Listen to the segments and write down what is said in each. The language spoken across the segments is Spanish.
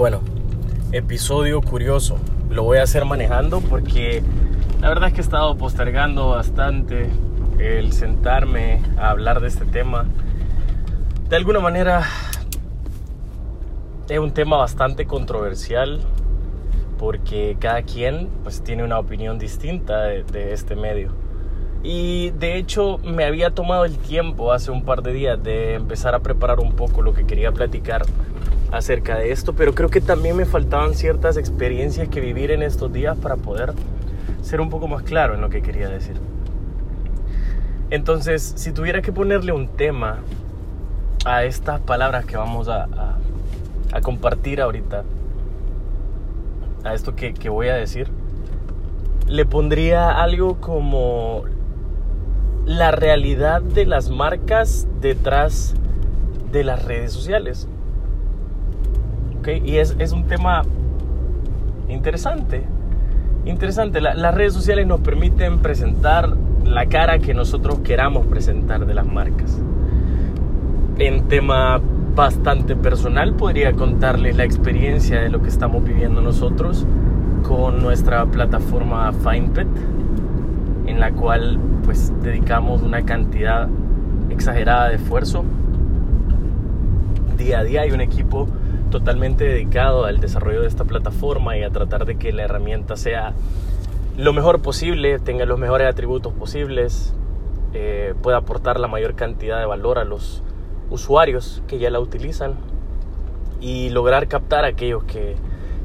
Bueno, episodio curioso. Lo voy a hacer manejando porque la verdad es que he estado postergando bastante el sentarme a hablar de este tema. De alguna manera es un tema bastante controversial porque cada quien pues tiene una opinión distinta de, de este medio. Y de hecho me había tomado el tiempo hace un par de días de empezar a preparar un poco lo que quería platicar acerca de esto, pero creo que también me faltaban ciertas experiencias que vivir en estos días para poder ser un poco más claro en lo que quería decir. Entonces, si tuviera que ponerle un tema a estas palabras que vamos a, compartir ahorita, a esto que voy a decir, le pondría algo como la realidad de las marcas detrás de las redes sociales. Y es, es, un tema interesante. Interesante. La, las redes sociales nos permiten presentar la cara que nosotros queramos presentar de las marcas. En tema bastante personal podría contarles la experiencia de lo que estamos viviendo nosotros con nuestra plataforma FinePet en la cual pues dedicamos una cantidad exagerada de esfuerzo día a día hay un equipo totalmente dedicado al desarrollo de esta plataforma y a tratar de que la herramienta sea lo mejor posible, tenga los mejores atributos posibles, eh, pueda aportar la mayor cantidad de valor a los usuarios que ya la utilizan y lograr captar a aquellos que,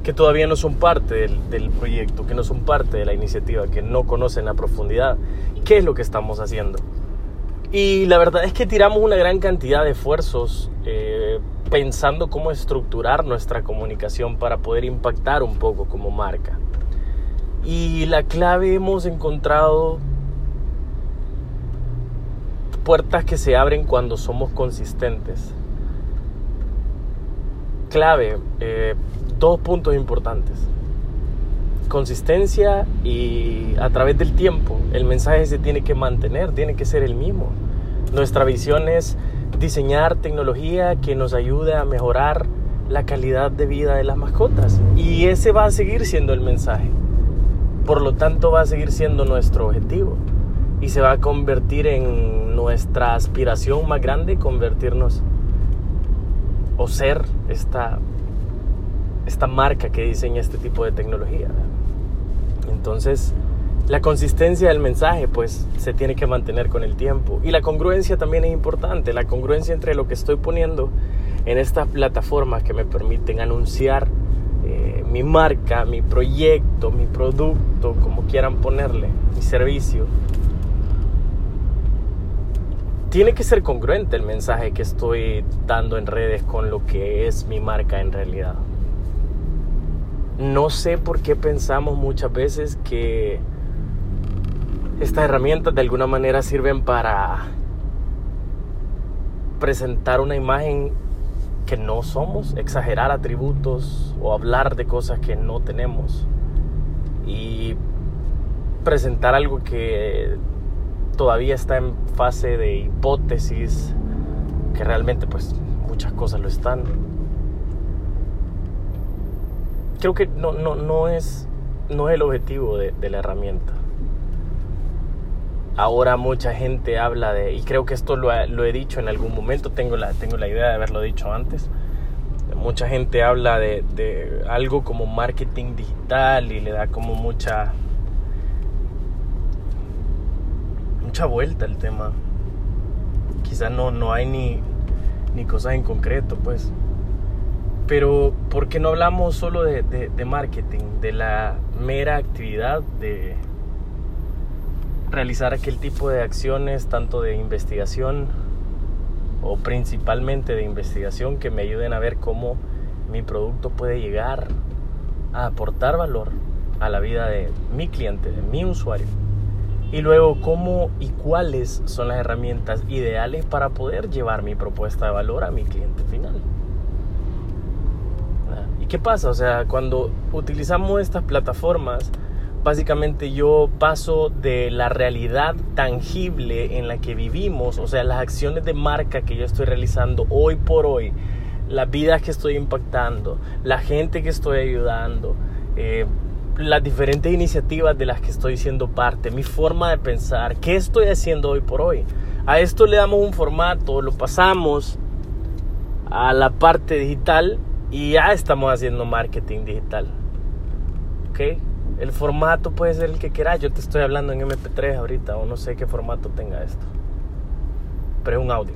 que todavía no son parte del, del, proyecto, que no son parte de la iniciativa, que no conocen a profundidad qué es lo que estamos haciendo. Y la verdad es que tiramos una gran cantidad de esfuerzos eh, pensando cómo estructurar nuestra comunicación para poder impactar un poco como marca. Y la clave hemos encontrado puertas que se abren cuando somos consistentes. Clave, eh, dos puntos importantes. Consistencia y a través del tiempo el mensaje se tiene que mantener, tiene que ser el mismo. Nuestra visión es diseñar tecnología que nos ayude a mejorar la calidad de vida de las mascotas. Y ese va a seguir siendo el mensaje. Por lo tanto va a seguir siendo nuestro objetivo. Y se va a convertir en nuestra aspiración más grande, convertirnos o ser esta esta marca que diseña este tipo de tecnología. Entonces, la consistencia del mensaje pues se tiene que mantener con el tiempo y la congruencia también es importante, la congruencia entre lo que estoy poniendo en estas plataformas que me permiten anunciar eh, mi marca, mi proyecto, mi producto, como quieran ponerle, mi servicio. Tiene que ser congruente el mensaje que estoy dando en redes con lo que es mi marca en realidad. No sé por qué pensamos muchas veces que estas herramientas de alguna manera sirven para presentar una imagen que no somos, exagerar atributos o hablar de cosas que no tenemos y presentar algo que todavía está en fase de hipótesis, que realmente pues muchas cosas lo están creo que no, no, no, es, no es el objetivo de, de, la herramienta. Ahora mucha gente habla de, y creo que esto lo, lo, he dicho en algún momento, tengo la, tengo la idea de haberlo dicho antes, mucha gente habla de, de algo como marketing digital y le da como mucha, mucha vuelta al tema. Quizás no, no hay ni, ni cosas en concreto, pues. Pero, ¿por qué no hablamos solo de, de, de, marketing, de la mera actividad de realizar aquel tipo de acciones, tanto de investigación o principalmente de investigación, que me ayuden a ver cómo mi producto puede llegar a aportar valor a la vida de mi cliente, de mi usuario? Y luego, cómo y cuáles son las herramientas ideales para poder llevar mi propuesta de valor a mi cliente final. ¿Y qué pasa? O sea, cuando utilizamos estas plataformas, básicamente yo paso de la realidad tangible en la que vivimos, o sea, las acciones de marca que yo estoy realizando hoy por hoy, las vidas que estoy impactando, la gente que estoy ayudando, eh, las diferentes iniciativas de las que estoy siendo parte, mi forma de pensar, qué estoy haciendo hoy por hoy. A esto le damos un formato, lo pasamos a la parte digital y ya estamos haciendo marketing digital. ¿Ok? El formato puede ser el que quieras. Yo te estoy hablando en MP3 ahorita o no sé qué formato tenga esto. Pero es un audio.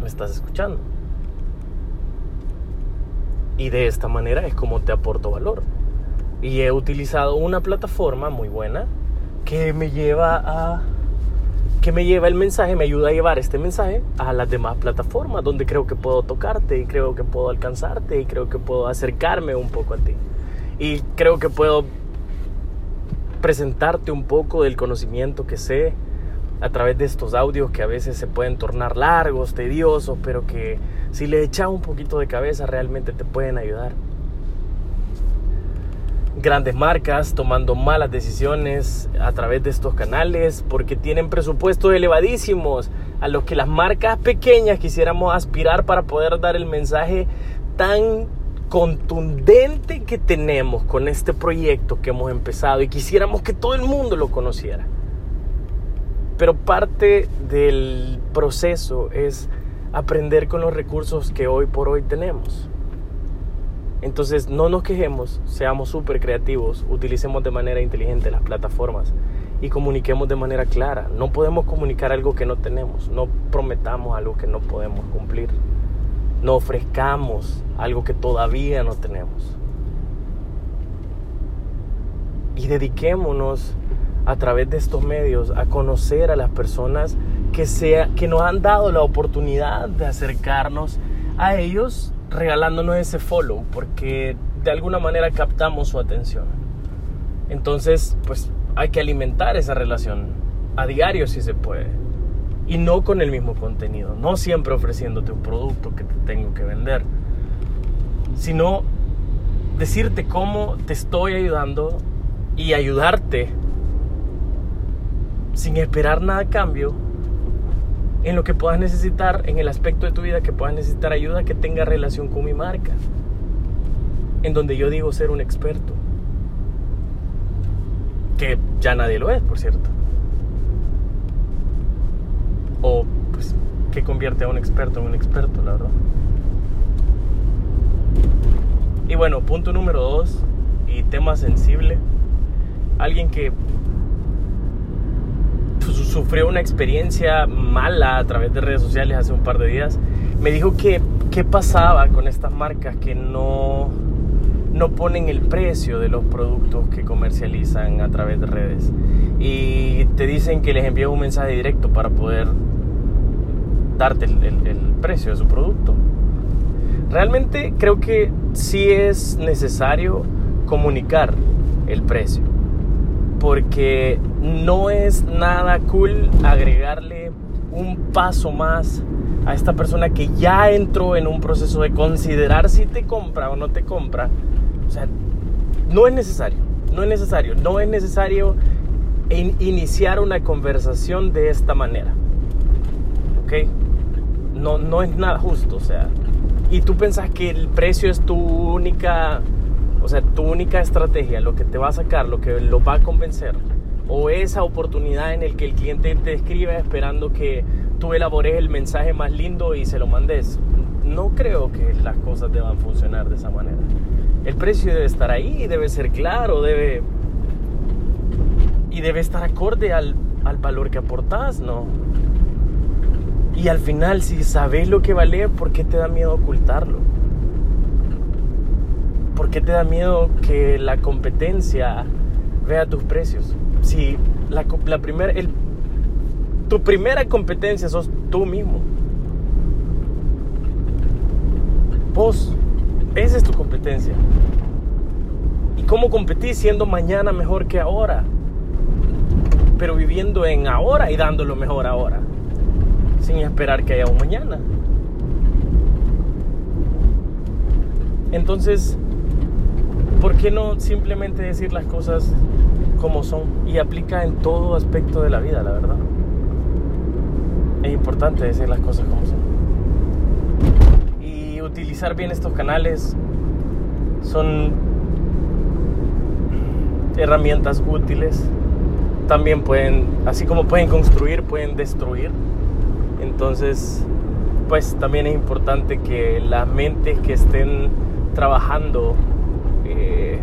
¿Me estás escuchando? Y de esta manera es como te aporto valor. Y he utilizado una plataforma muy buena que me lleva a que me lleva el mensaje, me ayuda a llevar este mensaje a las demás plataformas donde creo que puedo tocarte y creo que puedo alcanzarte y creo que puedo acercarme un poco a ti. Y creo que puedo presentarte un poco del conocimiento que sé a través de estos audios que a veces se pueden tornar largos, tediosos, pero que si le echas un poquito de cabeza realmente te pueden ayudar. Grandes marcas tomando malas decisiones a través de estos canales porque tienen presupuestos elevadísimos a los que las marcas pequeñas quisiéramos aspirar para poder dar el mensaje tan contundente que tenemos con este proyecto que hemos empezado y quisiéramos que todo el mundo lo conociera. Pero parte del proceso es aprender con los recursos que hoy por hoy tenemos. Entonces no nos quejemos, seamos súper creativos, utilicemos de manera inteligente las plataformas y comuniquemos de manera clara. No podemos comunicar algo que no tenemos, no prometamos algo que no podemos cumplir, no ofrezcamos algo que todavía no tenemos. Y dediquémonos a través de estos medios a conocer a las personas que, sea, que nos han dado la oportunidad de acercarnos a ellos regalándonos ese follow porque de alguna manera captamos su atención. Entonces, pues hay que alimentar esa relación a diario si se puede. Y no con el mismo contenido, no siempre ofreciéndote un producto que te tengo que vender, sino decirte cómo te estoy ayudando y ayudarte sin esperar nada a cambio en lo que puedas necesitar, en el aspecto de tu vida que puedas necesitar ayuda que tenga relación con mi marca. En donde yo digo ser un experto. Que ya nadie lo es, por cierto. O, pues, que convierte a un experto en un experto, la verdad. Y bueno, punto número dos, y tema sensible. Alguien que sufrió una experiencia mala a través de redes sociales hace un par de días, me dijo que qué pasaba con estas marcas que no, no ponen el precio de los productos que comercializan a través de redes. Y te dicen que les envías un mensaje directo para poder darte el, precio de su producto. Realmente creo que sí es necesario comunicar el precio porque no es nada cool agregarle un paso más a esta persona que ya entró en un proceso de considerar si te compra o no te compra. O sea, no es necesario, no es necesario, no es necesario iniciar una conversación de esta manera. ¿Ok? No, no es nada justo, o sea. Y tú pensas que el precio es tu única o sea, tu única estrategia, lo que te va a sacar, lo que lo va a convencer, o esa oportunidad en el que el cliente te escribe esperando que tú elabores el mensaje más lindo y se lo mandes. No creo que las cosas deban funcionar de esa manera. El precio debe estar ahí, debe ser claro, debe y debe estar acorde al, al valor que aportas, ¿no? Y al final, si sabes lo que vale, ¿por qué te da miedo ocultarlo? ¿Por qué te da miedo que la competencia vea tus precios? Si la, tu primera competencia sos tú mismo. Vos, esa es tu competencia. ¿Y cómo competís siendo mañana mejor que ahora? Pero viviendo en ahora y dando lo mejor ahora. Sin esperar que haya un mañana. Entonces, ¿por qué no simplemente decir las cosas como son? Y aplica en todo aspecto de la vida, la verdad. Es importante decir las cosas como son. utilizar bien estos canales son herramientas útiles. También pueden, así como pueden construir, pueden destruir. Entonces, pues también es importante que las mentes que estén trabajando eh,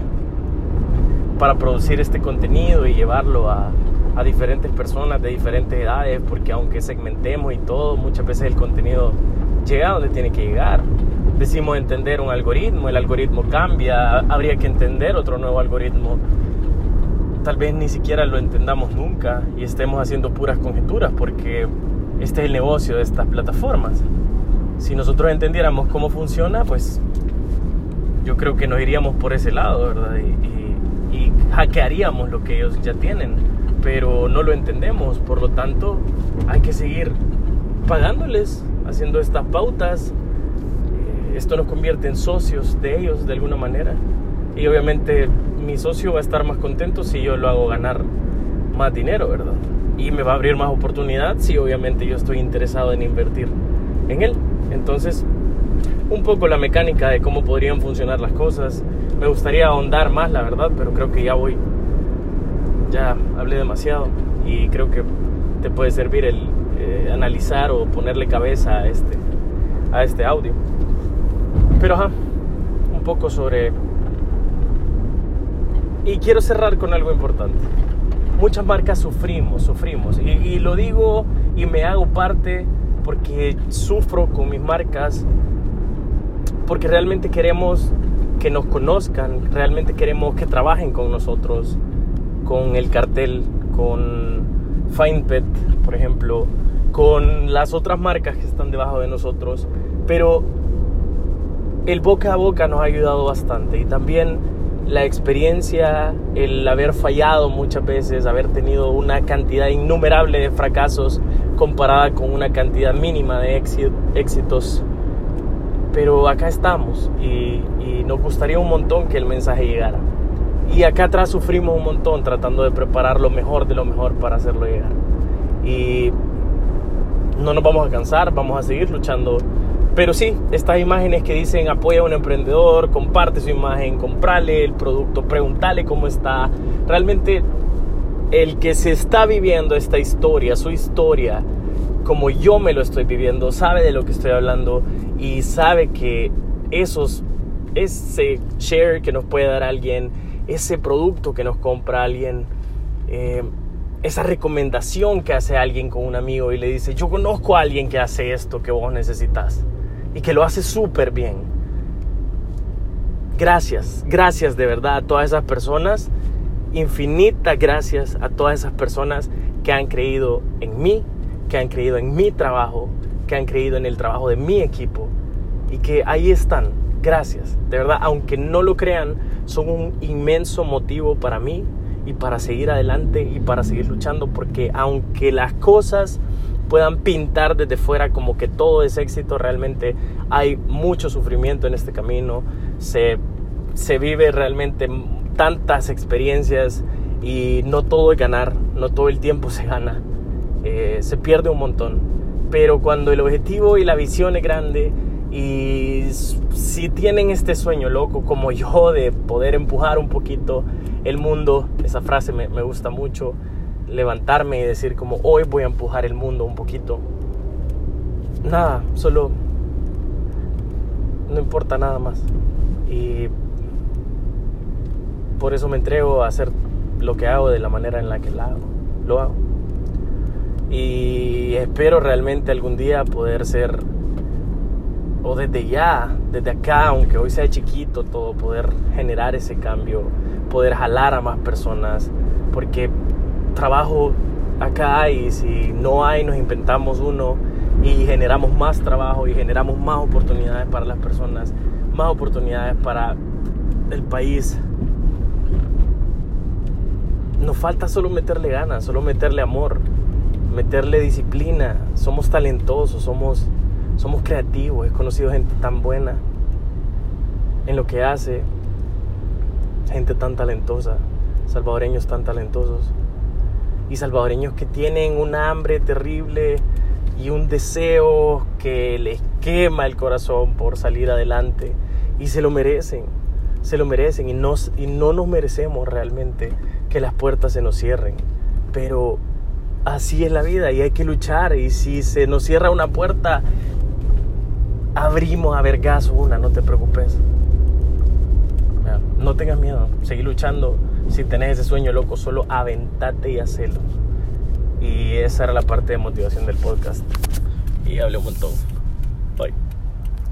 para producir este contenido y llevarlo a, a diferentes personas de diferentes edades, porque aunque segmentemos y todo, muchas veces el contenido llega donde tiene que llegar. Decimos entender un algoritmo, el algoritmo cambia, habría que entender otro nuevo algoritmo. Tal vez ni siquiera lo entendamos nunca y estemos haciendo puras conjeturas porque este es el negocio de estas plataformas. Si nosotros entendiéramos cómo funciona, pues yo creo que nos iríamos por ese lado, ¿verdad? Y, y, y hackearíamos lo que ellos ya tienen, pero no lo entendemos, por lo tanto hay que seguir pagándoles haciendo estas pautas. Eh, esto nos convierte en socios de ellos de alguna manera. Y obviamente mi socio va a estar más contento si yo lo hago ganar más dinero, ¿verdad? Y me va a abrir más oportunidad si obviamente yo estoy interesado en invertir en él. Entonces, un poco la mecánica de cómo podrían funcionar las cosas. Me gustaría ahondar más, la verdad, pero creo que ya voy. Ya hablé demasiado y creo que te puede servir el, eh, analizar o ponerle cabeza a este, a este audio. Pero ajá, un poco sobre... Y quiero cerrar con algo importante. Muchas marcas sufrimos, sufrimos. Y, lo digo y me hago parte porque sufro con mis marcas, porque realmente queremos que nos conozcan, realmente queremos que trabajen con nosotros, con el cartel, con FinePet, por ejemplo, con las otras marcas que están debajo de nosotros, pero el boca a boca nos ha ayudado bastante y también la experiencia, el haber fallado muchas veces, haber tenido una cantidad innumerable de fracasos comparada con una cantidad mínima de éxitos. Pero acá estamos y, y nos gustaría un montón que el mensaje llegara. Y acá atrás sufrimos un montón tratando de preparar lo mejor de lo mejor para hacerlo llegar. Y no nos vamos a cansar, vamos a seguir luchando. Pero sí, estas imágenes que dicen apoya a un emprendedor, comparte su imagen, comprale el producto, pregúntale cómo está. Realmente el que se está viviendo esta historia, su historia, como yo me lo estoy viviendo, sabe de lo que estoy hablando y sabe que esos, ese share que nos puede dar alguien, ese producto que nos compra alguien, eh, esa recomendación que hace alguien con un amigo y le dice, yo conozco a alguien que hace esto que vos necesitas y que lo hace súper bien. Gracias, gracias de verdad a todas esas personas, infinitas gracias a todas esas personas que han creído en mí, que han creído en mi trabajo, que han creído en el trabajo de mi equipo y que ahí están. Gracias, de verdad, aunque no lo crean, son un inmenso motivo para mí y para seguir adelante y para seguir luchando porque aunque las cosas puedan pintar desde fuera como que todo es éxito, realmente hay mucho sufrimiento en este camino, se, se vive realmente tantas experiencias y no todo es ganar, no todo el tiempo se gana, eh, se pierde un montón, pero cuando el objetivo y la visión es grande y si tienen este sueño loco como yo de poder empujar un poquito el mundo, esa frase me, me, gusta mucho, levantarme y decir como hoy voy a empujar el mundo un poquito. Nada, solo no importa nada más. Y por eso me entrego a hacer lo que hago de la manera en la que lo hago. Lo hago. Y espero realmente algún día poder ser, o desde ya, desde acá, aunque hoy sea chiquito, todo, poder generar ese cambio poder jalar a más personas, porque trabajo acá y si no hay nos inventamos uno y generamos más trabajo y generamos más oportunidades para las personas, más oportunidades para el país. Nos falta solo meterle ganas, solo meterle amor, meterle disciplina. Somos talentosos, somos, somos creativos. He conocido gente tan buena en lo que hace gente tan talentosa, salvadoreños tan talentosos y salvadoreños que tienen un hambre terrible y un deseo que les quema el corazón por salir adelante y se lo merecen, se lo merecen y, nos, y no nos merecemos realmente que las puertas se nos cierren. Pero así es la vida y hay que luchar y si se nos cierra una puerta, abrimos a ver gas una, no te preocupes. No tengas miedo, seguí luchando. Si tenés ese sueño loco, solo aventate y hacelo. Y esa era la parte de motivación del podcast. Y hablé un montón.